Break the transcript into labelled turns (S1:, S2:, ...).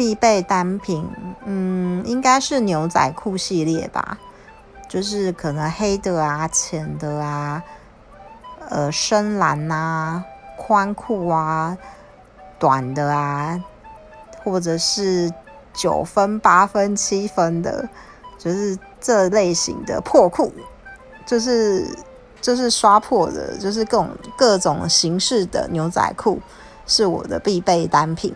S1: 必备单品嗯应该是牛仔裤系列吧就是可能黑的啊浅的啊呃深蓝呐宽裤啊短的啊或者是九分八分七分的就是这类型的破裤就是就是刷破的就是各种各种形式的牛仔裤是我的必备单品。